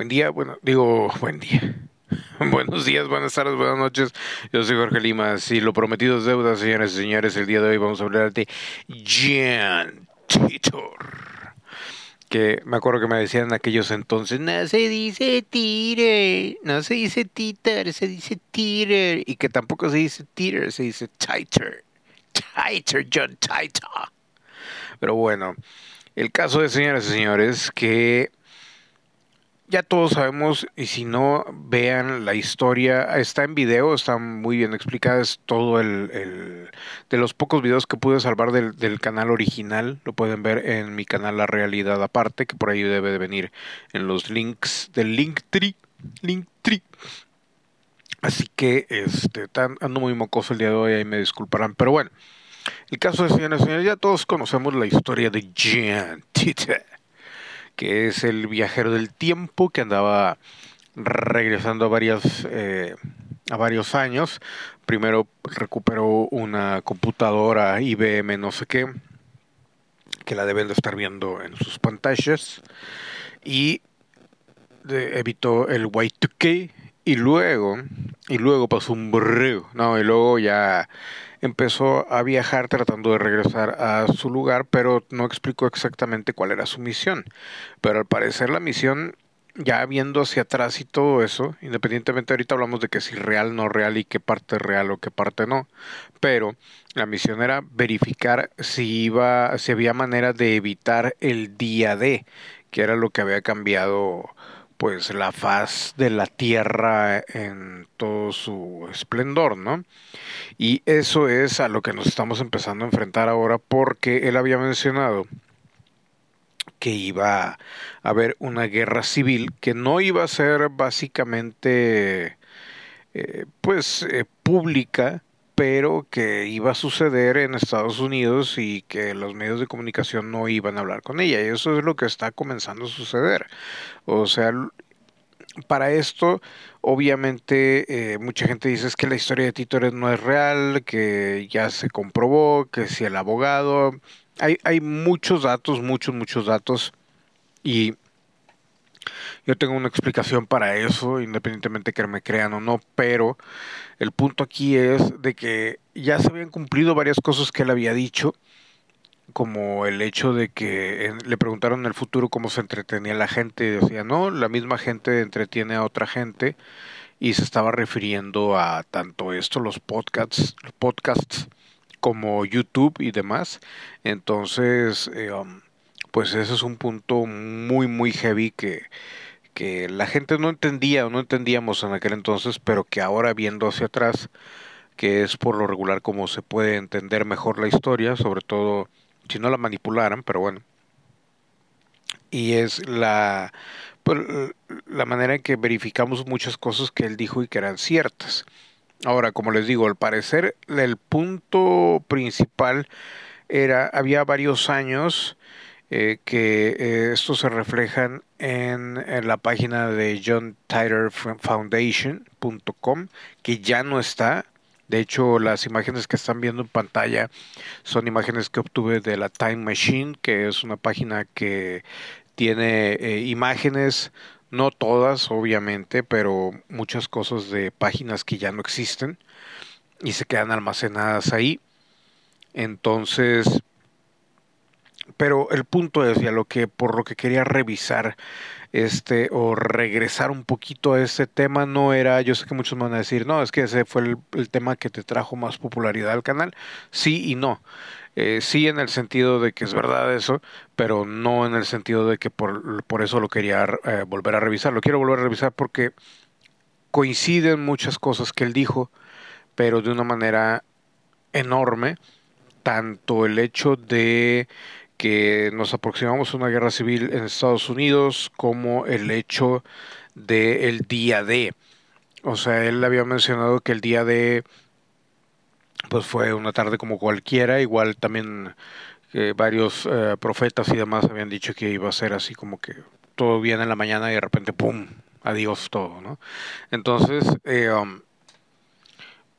Buen día, bueno, digo, buen día. Buenos días, buenas tardes, buenas noches. Yo soy Jorge Lima. Si lo prometido es deuda, señores y señores, el día de hoy vamos a hablar de Jan Titor. Que me acuerdo que me decían en aquellos entonces, no se dice Titor, no se dice Titor, se dice Titor. Y que tampoco se dice Titor, se dice Titor. Titor, John Titor. Pero bueno, el caso de señores y señores, que ya todos sabemos, y si no, vean la historia, está en video, está muy bien explicada, es todo el, de los pocos videos que pude salvar del, canal original, lo pueden ver en mi canal La Realidad Aparte, que por ahí debe de venir en los links del Linktree, Linktree. Así que este, ando muy mocoso el día de hoy, ahí me disculparán, pero bueno. El caso de señores y señores, ya todos conocemos la historia de Jean Tite que es el viajero del tiempo que andaba regresando a varias eh, a varios años. Primero recuperó una computadora IBM no sé qué, que la deben de estar viendo en sus pantallas. Y evitó el Y2K y luego, y luego pasó un borrego, no, y luego ya empezó a viajar tratando de regresar a su lugar, pero no explicó exactamente cuál era su misión. Pero al parecer la misión, ya viendo hacia atrás y todo eso, independientemente ahorita hablamos de que si real, no real y qué parte real o qué parte no, pero la misión era verificar si iba, si había manera de evitar el día D, que era lo que había cambiado pues la faz de la tierra en todo su esplendor, ¿no? Y eso es a lo que nos estamos empezando a enfrentar ahora porque él había mencionado que iba a haber una guerra civil que no iba a ser básicamente eh, pues eh, pública pero que iba a suceder en Estados Unidos y que los medios de comunicación no iban a hablar con ella. Y eso es lo que está comenzando a suceder. O sea, para esto, obviamente, eh, mucha gente dice es que la historia de Tito no es real, que ya se comprobó, que si el abogado... Hay, hay muchos datos, muchos, muchos datos. Y yo tengo una explicación para eso, independientemente que me crean o no, pero el punto aquí es de que ya se habían cumplido varias cosas que él había dicho, como el hecho de que le preguntaron en el futuro cómo se entretenía la gente y decía, no, la misma gente entretiene a otra gente y se estaba refiriendo a tanto esto, los podcasts, podcasts como YouTube y demás. Entonces, eh, um, pues ese es un punto muy, muy heavy que, que la gente no entendía o no entendíamos en aquel entonces, pero que ahora viendo hacia atrás, que es por lo regular como se puede entender mejor la historia, sobre todo si no la manipularan, pero bueno. Y es la, pues, la manera en que verificamos muchas cosas que él dijo y que eran ciertas. Ahora, como les digo, al parecer el punto principal era, había varios años eh, que eh, estos se reflejan en, la página de John Titor Foundation.com, que ya no está. De hecho, las imágenes que están viendo en pantalla son imágenes que obtuve de la Time Machine, que es una página que tiene eh, imágenes, no todas, obviamente, pero muchas cosas de páginas que ya no existen y se quedan almacenadas ahí. Entonces, pero el punto es, ya lo que por lo que quería revisar este o regresar un poquito a este tema no era, yo sé que muchos van a decir, no, es que ese fue el, tema que te trajo más popularidad al canal, sí y no. Eh, sí en el sentido de que es verdad eso, pero no en el sentido de que por, por eso lo quería eh, volver a revisar. Lo quiero volver a revisar porque coinciden muchas cosas que él dijo, pero de una manera enorme, tanto el hecho de que nos aproximamos a una guerra civil en Estados Unidos como el hecho del día D. O sea, él había mencionado que el día D pues fue una tarde como cualquiera, igual también eh, varios eh, profetas y demás habían dicho que iba a ser así como que todo bien en la mañana y de repente ¡pum! adiós todo, ¿no? Entonces, eh, um,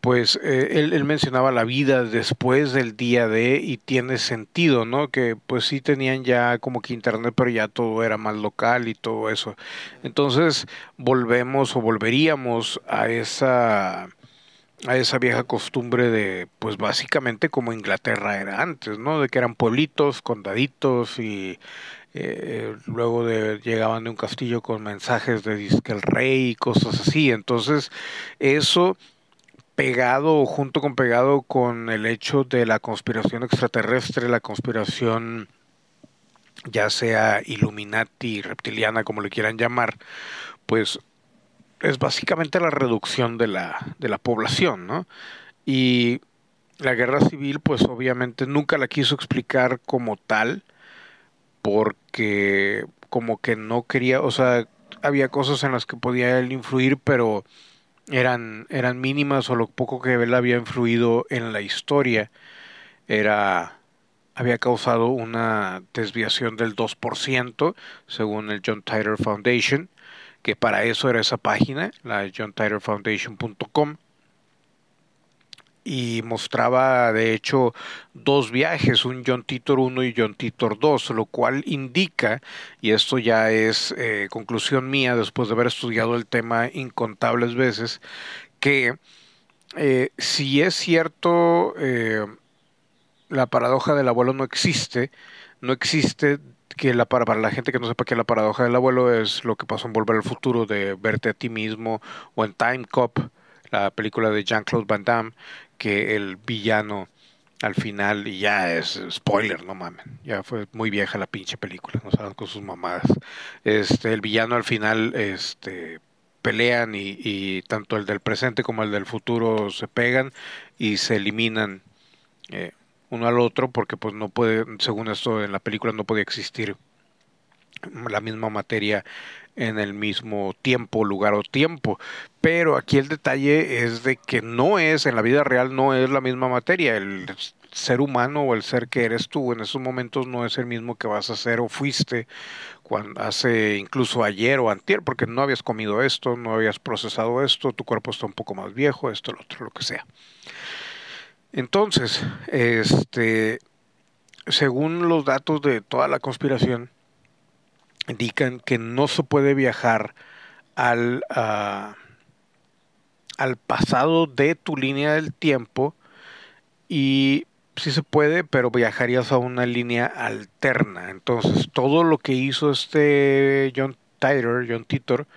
pues eh, él, mencionaba la vida después del día de y tiene sentido, ¿no? Que pues sí tenían ya como que internet, pero ya todo era más local y todo eso. Entonces volvemos o volveríamos a esa a esa vieja costumbre de pues básicamente como Inglaterra era antes, ¿no? De que eran pueblitos, condaditos y eh, luego de, llegaban de un castillo con mensajes de disque el rey y cosas así. Entonces eso pegado junto con pegado con el hecho de la conspiración extraterrestre, la conspiración ya sea Illuminati, reptiliana, como le quieran llamar, pues es básicamente la reducción de la, de la población, ¿no? Y la guerra civil, pues obviamente nunca la quiso explicar como tal, porque como que no quería, o sea, había cosas en las que podía él influir, pero eran, eran mínimas o lo poco que él había influido en la historia era había causado una desviación del 2% según el John Titor Foundation, que para eso era esa página, la johntitorfoundation.com y mostraba de hecho dos viajes, un John Titor 1 y John Titor 2, lo cual indica, y esto ya es eh, conclusión mía después de haber estudiado el tema incontables veces, que eh, si es cierto eh, la paradoja del abuelo no existe, no existe que la para, para la gente que no sepa que la paradoja del abuelo es lo que pasó en Volver al Futuro de verte a ti mismo o en Time Cop la película de Jean-Claude Van Damme que el villano al final, y ya es spoiler, no mames, ya fue muy vieja la pinche película, no saben con sus mamadas. Este, el villano al final, este, pelean y, y, tanto el del presente como el del futuro se pegan y se eliminan eh, uno al otro porque pues no puede, según esto en la película no puede existir la misma materia en el mismo tiempo, lugar o tiempo. Pero aquí el detalle es de que no es, en la vida real no es la misma materia. El ser humano o el ser que eres tú en esos momentos no es el mismo que vas a ser o fuiste cuando hace incluso ayer o antier, porque no habías comido esto, no habías procesado esto, tu cuerpo está un poco más viejo, esto, lo otro, lo que sea. Entonces, este, según los datos de toda la conspiración, indican que no se puede viajar al, ah, al pasado de tu línea del tiempo y sí se puede, pero viajarías a una línea alterna. Entonces, todo lo que hizo este John Titor, John Titor,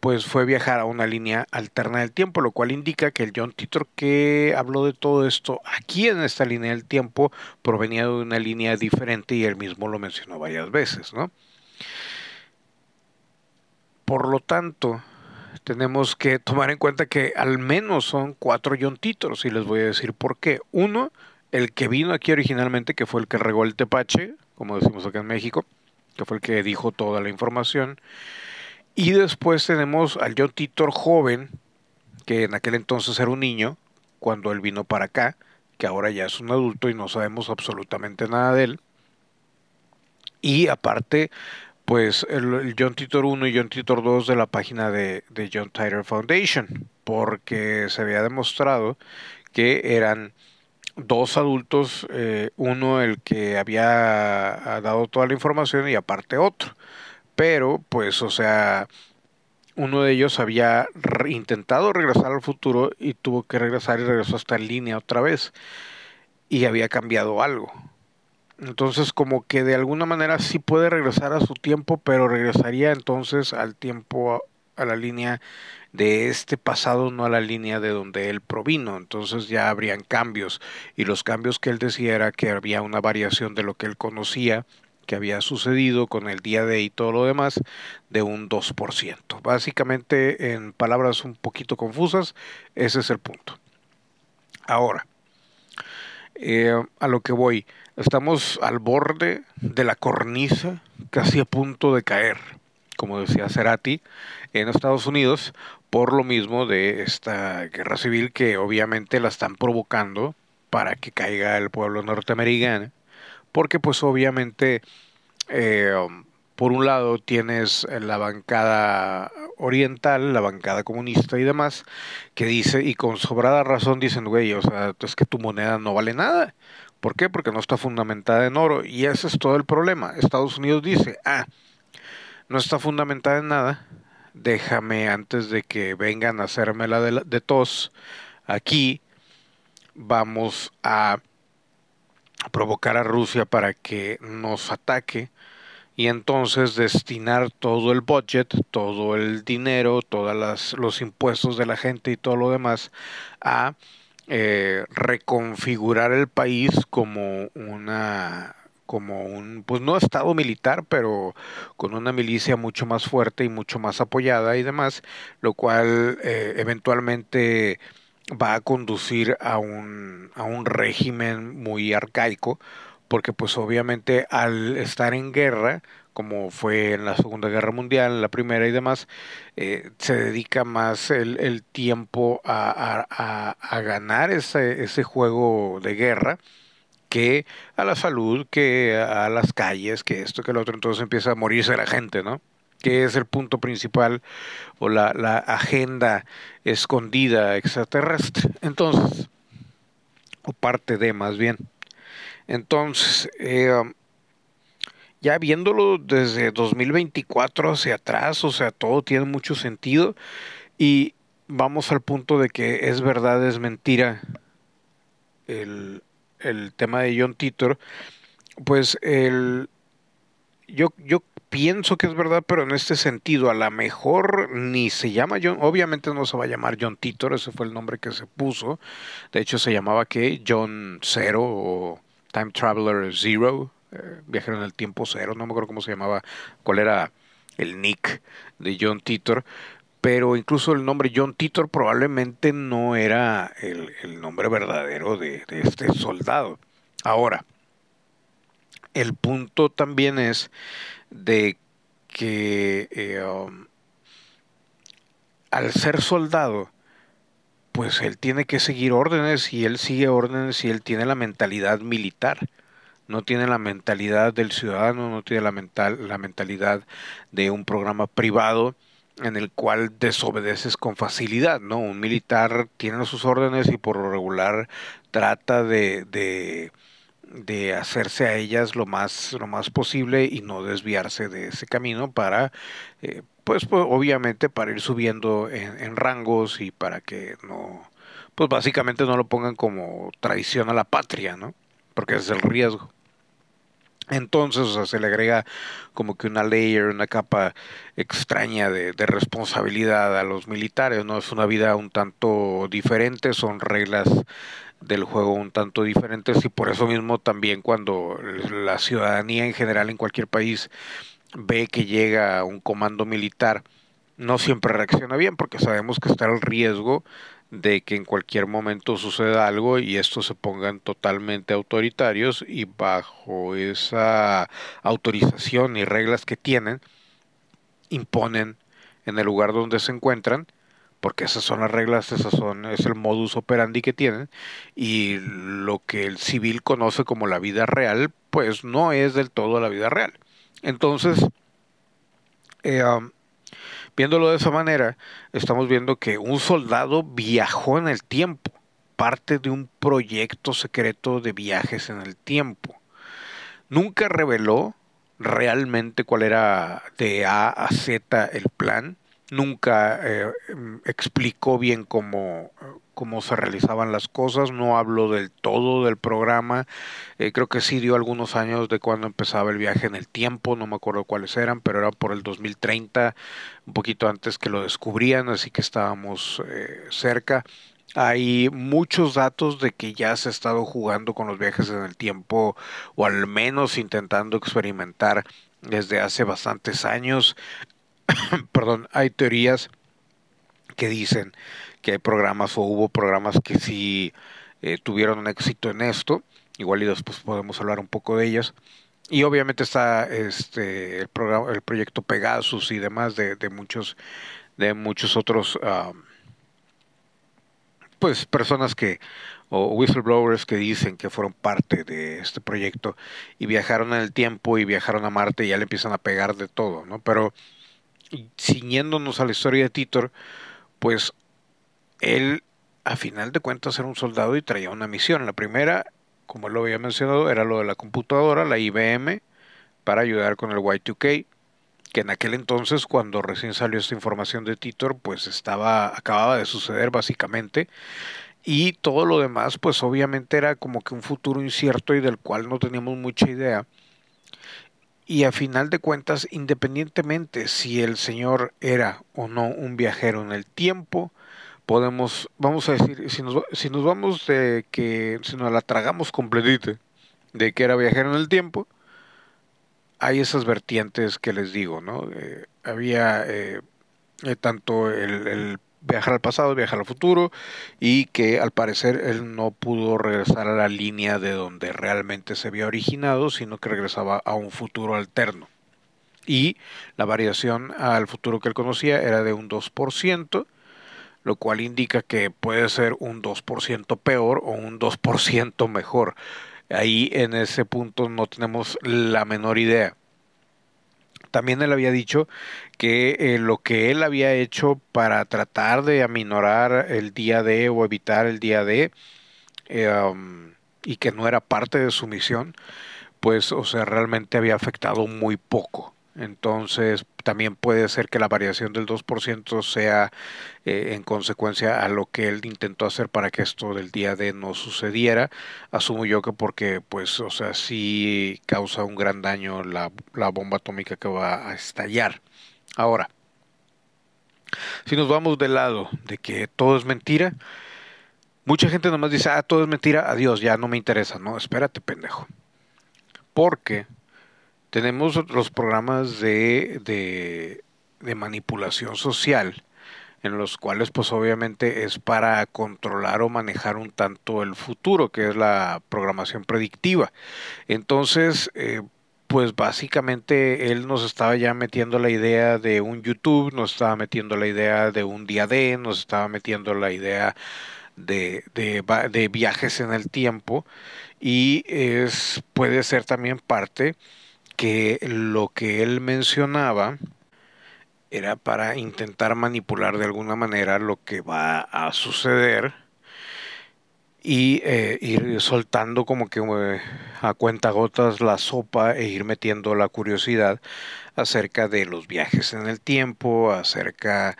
pues fue viajar a una línea alterna del tiempo, lo cual indica que el John Titor que habló de todo esto aquí en esta línea del tiempo provenía de una línea diferente y él mismo lo mencionó varias veces, ¿no? Por lo tanto, tenemos que tomar en cuenta que al menos son cuatro John Titor, y les voy a decir por qué. Uno, el que vino aquí originalmente, que fue el que regó el tepache, como decimos acá en México, que fue el que dijo toda la información. Y después tenemos al John Titor joven, que en aquel entonces era un niño, cuando él vino para acá, que ahora ya es un adulto y no sabemos absolutamente nada de él. Y aparte, pues el, John Titor 1 y John Titor 2 de la página de, de John Titor Foundation, porque se había demostrado que eran dos adultos, eh, uno el que había dado toda la información y aparte otro. Pero, pues, o sea, uno de ellos había intentado regresar al futuro y tuvo que regresar y regresó hasta en línea otra vez. Y había cambiado algo. Entonces como que de alguna manera sí puede regresar a su tiempo, pero regresaría entonces al tiempo, a la línea de este pasado, no a la línea de donde él provino. Entonces ya habrían cambios. Y los cambios que él decía era que había una variación de lo que él conocía que había sucedido con el día de y todo lo demás de un 2%. Básicamente, en palabras un poquito confusas, ese es el punto. Ahora, eh, a lo que voy, estamos al borde de la cornisa, casi a punto de caer, como decía Cerati, en Estados Unidos, por lo mismo de esta guerra civil que obviamente la están provocando para que caiga el pueblo norteamericano porque pues obviamente eh, por un lado tienes la bancada oriental, la bancada comunista y demás, que dice, y con sobrada razón dicen, güey, o sea, es que tu moneda no vale nada. ¿Por qué? Porque no está fundamentada en oro. Y ese es todo el problema. Estados Unidos dice, ah, no está fundamentada en nada. Déjame antes de que vengan a hacerme la de, de tos aquí, vamos a provocar a Rusia para que nos ataque y entonces destinar todo el budget, todo el dinero, todos los impuestos de la gente y todo lo demás a eh, reconfigurar el país como una como un pues no estado militar pero con una milicia mucho más fuerte y mucho más apoyada y demás lo cual eh, eventualmente va a conducir a un, a un régimen muy arcaico, porque pues obviamente al estar en guerra, como fue en la Segunda Guerra Mundial, la Primera y demás, eh, se dedica más el, tiempo a, ganar ese, juego de guerra que a la salud, que a las calles, que esto, que lo otro, entonces empieza a morirse la gente, ¿no? que es el punto principal o la, la agenda escondida extraterrestre. Entonces, o parte de más bien. Entonces, eh, um, ya viéndolo desde 2024 hacia atrás, o sea, todo tiene mucho sentido. Y vamos al punto de que es verdad, es mentira el, el tema de John Titor, pues el, yo, yo pienso que es verdad, pero en este sentido, a lo mejor ni se llama John, obviamente no se va a llamar John Titor, ese fue el nombre que se puso. De hecho, se llamaba que John Zero o Time Traveler Zero, eh, viajero en el tiempo cero, no me acuerdo cómo se llamaba, cuál era el nick de John Titor. Pero incluso el nombre John Titor probablemente no era el, nombre verdadero de, de este soldado. Ahora, el punto también es de que eh, um, al ser soldado, pues él tiene que seguir órdenes y él sigue órdenes y él tiene la mentalidad militar. No tiene la mentalidad del ciudadano, no tiene la, mental, la mentalidad de un programa privado en el cual desobedeces con facilidad, ¿no? Un militar tiene sus órdenes y por lo regular trata de, de de hacerse a ellas lo más lo más posible y no desviarse de ese camino para eh, pues, pues, obviamente para ir subiendo en, en, rangos y para que no pues básicamente no lo pongan como traición a la patria no porque ese es el riesgo entonces, o sea, se le agrega como que una layer, una capa extraña de, de, responsabilidad a los militares, ¿no? Es una vida un tanto diferente, son reglas del juego un tanto diferentes y por eso mismo también cuando la ciudadanía en general en cualquier país ve que llega un comando militar, no siempre reacciona bien porque sabemos que está el riesgo de que en cualquier momento suceda algo y estos se pongan totalmente autoritarios y bajo esa autorización y reglas que tienen imponen en el lugar donde se encuentran porque esas son las reglas, esas son, es el modus operandi que tienen, y lo que el civil conoce como la vida real, pues no es del todo la vida real. Entonces, eh, um, viéndolo de esa manera, estamos viendo que un soldado viajó en el tiempo, parte de un proyecto secreto de viajes en el tiempo. Nunca reveló realmente cuál era de A a Z el plan, nunca eh, explicó bien cómo, cómo se realizaban las cosas, no habló del todo del programa, eh, creo que sí dio algunos años de cuando empezaba el viaje en el tiempo, no me acuerdo cuáles eran, pero era por el 2030, un poquito antes que lo descubrían, así que estábamos eh, cerca. Hay muchos datos de que ya se ha estado jugando con los viajes en el tiempo, o al menos intentando experimentar desde hace bastantes años. perdón, hay teorías que dicen que hay programas o hubo programas que sí eh, tuvieron un éxito en esto, igual y después podemos hablar un poco de ellas. Y obviamente está este el programa, el proyecto Pegasus y demás de, de muchos de muchos otros pues personas que o whistleblowers que dicen que fueron parte de este proyecto y viajaron en el tiempo y viajaron a Marte y ya le empiezan a pegar de todo, ¿no? Pero ciñéndonos a la historia de Titor, pues él a final de cuentas era un soldado y traía una misión. La primera, como él lo había mencionado, era lo de la computadora, la IBM, para ayudar con el Y2K, que en aquel entonces, cuando recién salió esta información de Titor, pues estaba, acababa de suceder básicamente. Y todo lo demás, pues obviamente era como que un futuro incierto y del cual no teníamos mucha idea. Y a final de cuentas, independientemente si el señor era o no un viajero en el tiempo, podemos, vamos a decir, si nos, si nos vamos de que, si nos la tragamos completita, de que era viajero en el tiempo, hay esas vertientes que les digo, ¿no? Eh, había eh, eh, tanto el, el, viajar al pasado, viajar al futuro, y que al parecer él no pudo regresar a la línea de donde realmente se había originado, sino que regresaba a un futuro alterno. Y la variación al futuro que él conocía era de un 2%, lo cual indica que puede ser un 2% peor o un 2% mejor. Ahí en ese punto no tenemos la menor idea. También él había dicho que eh, lo que él había hecho para tratar de aminorar el día D o evitar el día D um, y que no era parte de su misión, pues, o sea, realmente había afectado muy poco. Entonces, también puede ser que la variación del 2% sea eh, en consecuencia a lo que él intentó hacer para que esto del día D no sucediera. Asumo yo que porque, pues, o sea, sí causa un gran daño la, la bomba atómica que va a estallar. Ahora, si nos vamos del lado de que todo es mentira, mucha gente nomás dice, ah, todo es mentira, adiós, ya no me interesa. No, espérate, pendejo. Porque tenemos los programas de, de, manipulación social, en los cuales pues obviamente es para controlar o manejar un tanto el futuro, que es la programación predictiva. Entonces, eh, pues básicamente él nos estaba ya metiendo la idea de un YouTube, nos estaba metiendo la idea de un día D, nos estaba metiendo la idea de, de, de viajes en el tiempo y es, puede ser también parte que lo que él mencionaba era para intentar manipular de alguna manera lo que va a suceder y eh, ir soltando como que eh, a cuentagotas la sopa e ir metiendo la curiosidad acerca de los viajes en el tiempo, acerca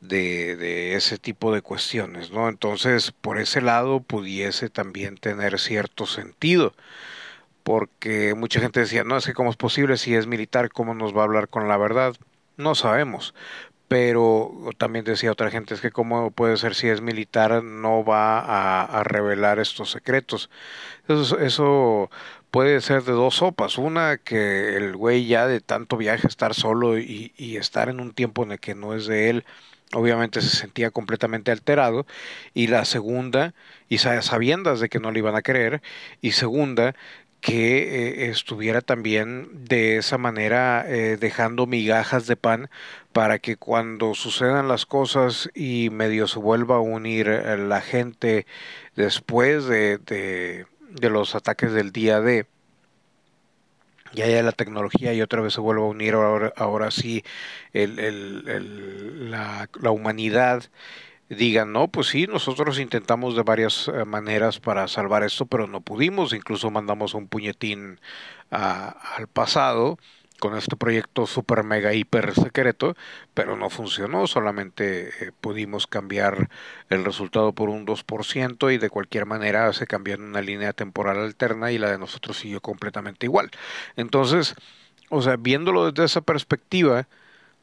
de, de, ese tipo de cuestiones, ¿no? Entonces, por ese lado pudiese también tener cierto sentido porque mucha gente decía, no, es que cómo es posible si es militar, cómo nos va a hablar con la verdad. No sabemos. Pero también decía otra gente, es que cómo puede ser si es militar, no va a, revelar estos secretos. Eso, puede ser de dos sopas. Una, que el güey ya de tanto viaje, estar solo y, y estar en un tiempo en el que no es de él, obviamente se sentía completamente alterado y la segunda y sabiendas de que no le iban a creer y segunda que eh, estuviera también de esa manera eh, dejando migajas de pan para que cuando sucedan las cosas y medio se vuelva a unir eh, la gente después de, de, los ataques del día D, y haya la tecnología y otra vez se vuelva a unir ahora, ahora sí el, el, la, la humanidad digan, no, pues sí, nosotros intentamos de varias eh, maneras para salvar esto, pero no pudimos, incluso mandamos un puñetín al pasado con este proyecto super mega hiper secreto, pero no funcionó, solamente eh, pudimos cambiar el resultado por un 2% y de cualquier manera se cambió en una línea temporal alterna y la de nosotros siguió completamente igual. Entonces, o sea, viéndolo desde esa perspectiva,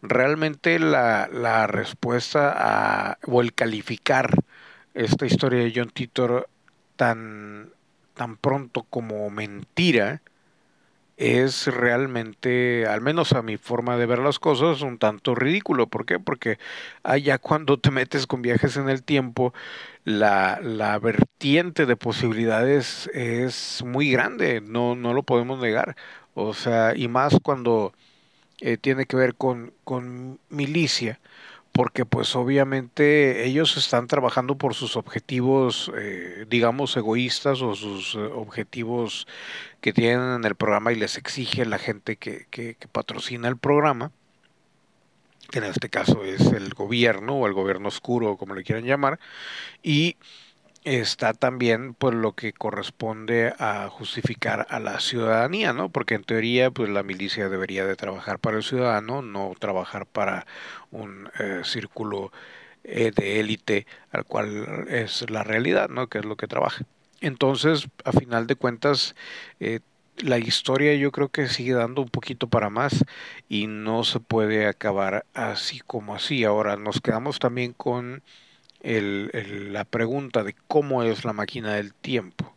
realmente la, la respuesta a, o el calificar esta historia de John Titor tan, tan pronto como mentira es realmente, al menos a mi forma de ver las cosas, un tanto ridículo. ¿Por qué? Porque allá cuando te metes con viajes en el tiempo, la, la vertiente de posibilidades es muy grande, no, no lo podemos negar. O sea, y más cuando eh, tiene que ver con, con milicia, porque pues obviamente ellos están trabajando por sus objetivos, eh, digamos, egoístas o sus eh, objetivos que tienen en el programa y les exige la gente que, que, patrocina el programa que en este caso es el gobierno o el gobierno oscuro, como le quieran llamar, y está también pues lo que corresponde a justificar a la ciudadanía, ¿no? Porque en teoría pues la milicia debería de trabajar para el ciudadano, no trabajar para un eh, círculo eh, de élite al cual es la realidad, ¿no? Que es lo que trabaja. Entonces, a final de cuentas, eh, la historia yo creo que sigue dando un poquito para más y no se puede acabar así como así. Ahora nos quedamos también con el, la pregunta de cómo es la máquina del tiempo.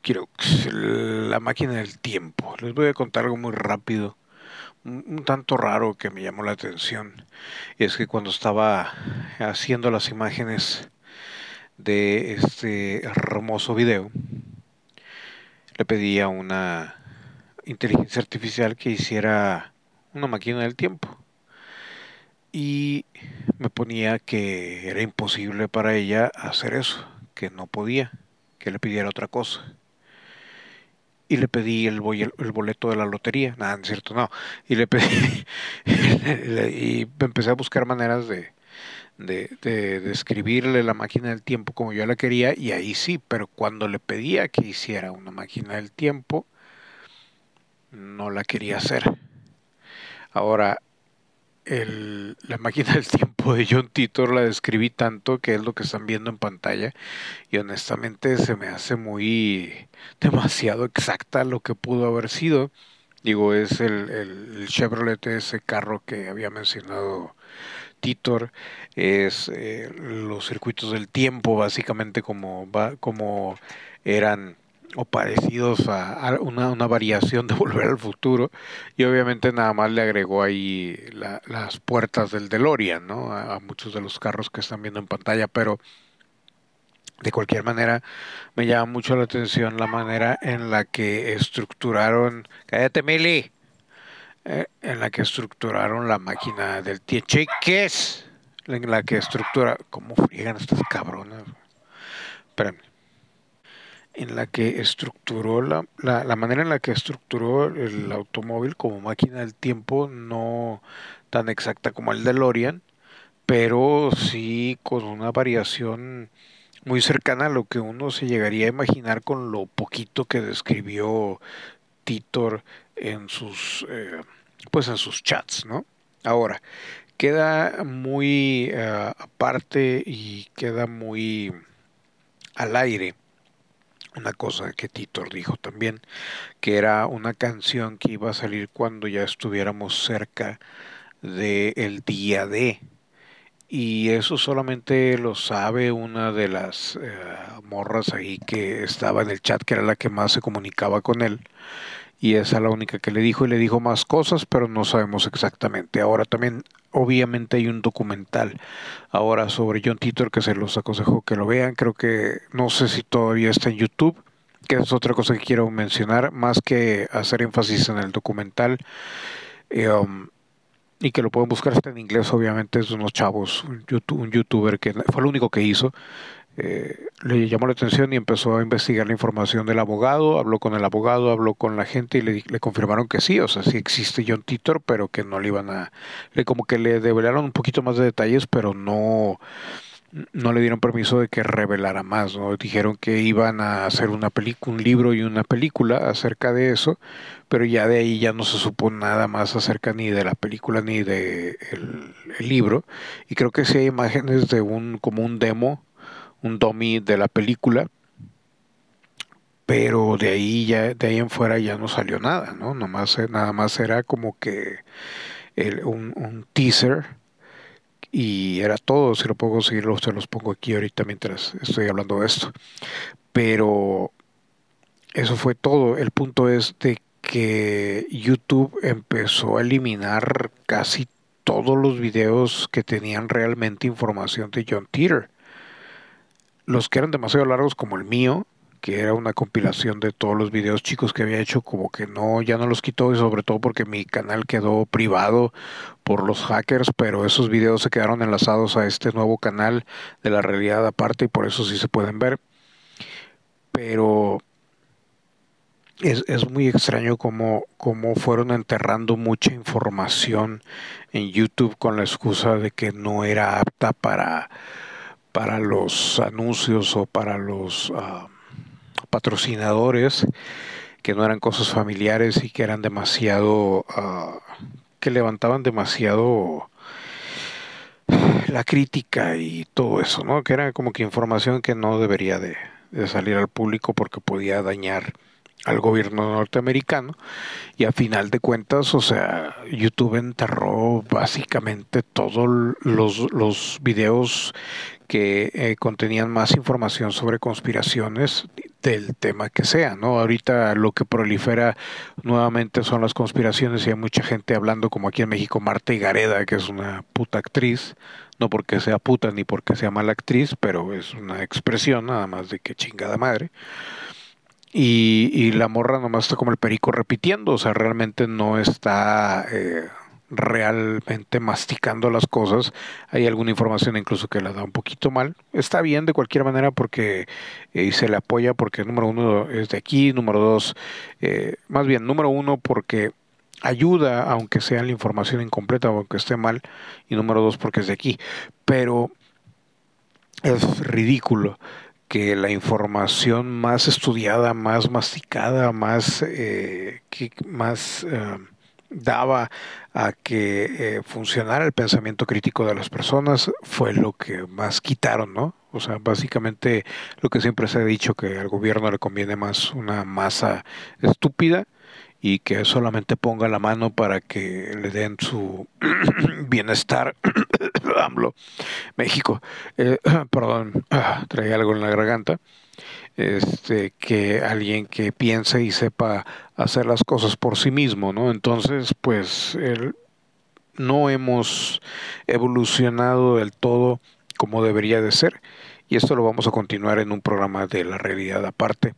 Quiero la máquina del tiempo. Les voy a contar algo muy rápido, un, tanto raro que me llamó la atención. Es que cuando estaba haciendo las imágenes de este hermoso video, le pedí a una inteligencia artificial que hiciera una máquina del tiempo. Y me ponía que era imposible para ella hacer eso, que no podía, que le pidiera otra cosa. Y le pedí el, el boleto de la lotería, nada, es cierto, no. Y le pedí, y empecé a buscar maneras de, de, de, la máquina del tiempo como yo la quería y ahí sí, pero cuando le pedía que hiciera una máquina del tiempo, no la quería hacer. Ahora, el, la máquina del tiempo de John Titor la describí tanto que es lo que están viendo en pantalla y honestamente se me hace muy demasiado exacta lo que pudo haber sido. Digo, es el, el Chevrolet, ese carro que había mencionado Titor es eh, los circuitos del tiempo, básicamente como, va, como eran o parecidos a, una, una, variación de Volver al Futuro y obviamente nada más le agregó ahí las puertas del DeLorean ¿no? A, a, muchos de los carros que están viendo en pantalla pero de cualquier manera me llama mucho la atención la manera en la que estructuraron cállate Mili eh, en la que estructuraron la máquina del es? En la que estructura. ¿Cómo friegan estas cabronas? Espérame. En la que estructuró la, la, la manera en la que estructuró el automóvil como máquina del tiempo, no tan exacta como el de Lorian, pero sí con una variación muy cercana a lo que uno se llegaría a imaginar con lo poquito que describió Titor en sus eh, pues en sus chats, ¿no? Ahora, queda muy uh, aparte y queda muy al aire una cosa que Titor dijo también, que era una canción que iba a salir cuando ya estuviéramos cerca del el día de. Y eso solamente lo sabe una de las uh, morras ahí que estaba en el chat, que era la que más se comunicaba con él y esa es la única que le dijo y le dijo más cosas, pero no sabemos exactamente. Ahora también obviamente hay un documental ahora sobre John Titor que se los aconsejo que lo vean. Creo que no sé si todavía está en YouTube, que es otra cosa que quiero mencionar, más que hacer énfasis en el documental. Eh, um, y que lo pueden buscar está en inglés, obviamente, es unos chavos, un, YouTube, un youtuber que fue el único que hizo eh, le llamó la atención y empezó a investigar la información del abogado, habló con el abogado, habló con la gente y le, le confirmaron que sí, o sea, sí existe John Titor, pero que no le iban a, le, como que le develaron un poquito más de detalles, pero no, no le dieron permiso de que revelara más, ¿no? Dijeron que iban a hacer una película, un libro y una película acerca de eso, pero ya de ahí ya no se supo nada más acerca ni de la película ni de el, libro, y creo que sí hay imágenes de un, como un demo un dummy de la película, pero de ahí ya de ahí en fuera ya no salió nada, ¿no? Nomás, nada más era como que un, un, teaser y era todo, si lo puedo conseguir, se los pongo aquí ahorita mientras estoy hablando de esto. Pero eso fue todo. El punto es de que YouTube empezó a eliminar casi todos los videos que tenían realmente información de John Teeter los que eran demasiado largos como el mío, que era una compilación de todos los videos chicos que había hecho, como que no, ya no los quitó y sobre todo porque mi canal quedó privado por los hackers, pero esos videos se quedaron enlazados a este nuevo canal de la realidad aparte y por eso sí se pueden ver. Pero es, es, muy extraño cómo, cómo fueron enterrando mucha información en YouTube con la excusa de que no era apta para, para los anuncios o para los uh, patrocinadores, que no eran cosas familiares y que eran demasiado, uh, que levantaban demasiado la crítica y todo eso, ¿no? Que era como que información que no debería de, de salir al público porque podía dañar al gobierno norteamericano y a final de cuentas, o sea, YouTube enterró básicamente todos los, los videos que eh, contenían más información sobre conspiraciones del tema que sea, ¿no? Ahorita lo que prolifera nuevamente son las conspiraciones y hay mucha gente hablando como aquí en México Marta Gareda, que es una puta actriz, no porque sea puta ni porque sea mala actriz, pero es una expresión nada más de que chingada madre. Y, y, la morra nomás está como el perico repitiendo, o sea, realmente no está eh, realmente masticando las cosas. Hay alguna información incluso que la da un poquito mal. Está bien de cualquier manera porque eh, se le apoya porque número uno es de aquí, número dos, eh, más bien número uno porque ayuda aunque sea la información incompleta o aunque esté mal y número dos porque es de aquí. Pero es ridículo que la información más estudiada, más masticada, más, eh, que más eh, daba a que eh, funcionara el pensamiento crítico de las personas fue lo que más quitaron, ¿no? O sea, básicamente lo que siempre se ha dicho que al gobierno le conviene más una masa estúpida y que solamente ponga la mano para que le den su bienestar. AMLO, México, eh, perdón, ah, traía algo en la garganta. Este, que alguien que piense y sepa hacer las cosas por sí mismo, ¿no? Entonces, pues, no hemos evolucionado del todo como debería de ser. Y esto lo vamos a continuar en un programa de la realidad aparte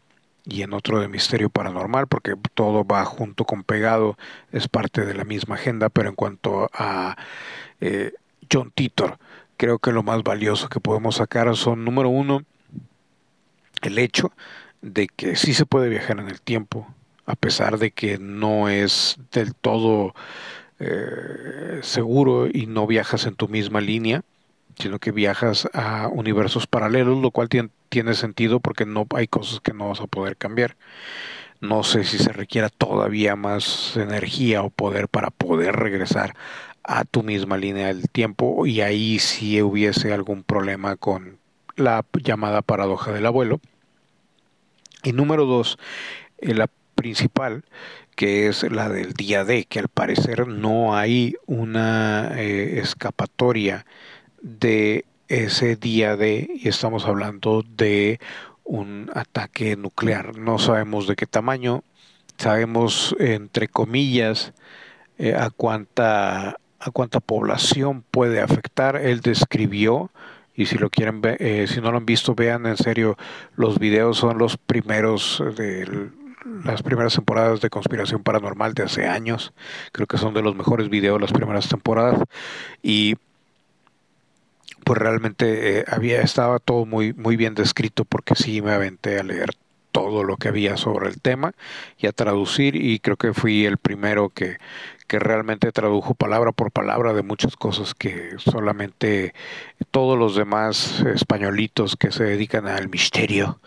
y en otro de Misterio Paranormal, porque todo va junto con pegado, es parte de la misma agenda, pero en cuanto a eh, John Titor, creo que lo más valioso que podemos sacar son, número uno, el hecho de que sí se puede viajar en el tiempo, a pesar de que no es del todo eh, seguro y no viajas en tu misma línea, sino que viajas a universos paralelos, lo cual tiene, sentido porque no hay cosas que no vas a poder cambiar. No sé si se requiera todavía más energía o poder para poder regresar a tu misma línea del tiempo y ahí si hubiese algún problema con la llamada paradoja del abuelo. Y número dos, eh, la principal, que es la del día D, que al parecer no hay una eh, escapatoria de ese día de, y estamos hablando de un ataque nuclear. No sabemos de qué tamaño, sabemos entre comillas eh, a cuánta a cuánta población puede afectar. Él describió y si lo quieren ver, eh, si no lo han visto, vean en serio los videos son los primeros de las primeras temporadas de Conspiración Paranormal de hace años. Creo que son de los mejores videos las primeras temporadas y pues realmente eh, había estaba todo muy muy bien descrito porque sí me aventé a leer todo lo que había sobre el tema y a traducir y creo que fui el primero que, que realmente tradujo palabra por palabra de muchas cosas que solamente todos los demás españolitos que se dedican al misterio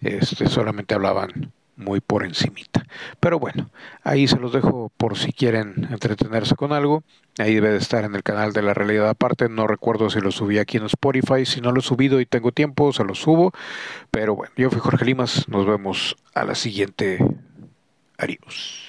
este, solamente hablaban muy por encimita. Pero bueno, ahí se los dejo por si quieren entretenerse con algo. Ahí debe de estar en el canal de la realidad aparte. No recuerdo si lo subí aquí en Spotify. Si no lo he subido y tengo tiempo, se lo subo. Pero bueno, yo fui Jorge Limas. Nos vemos a la siguiente. Adiós.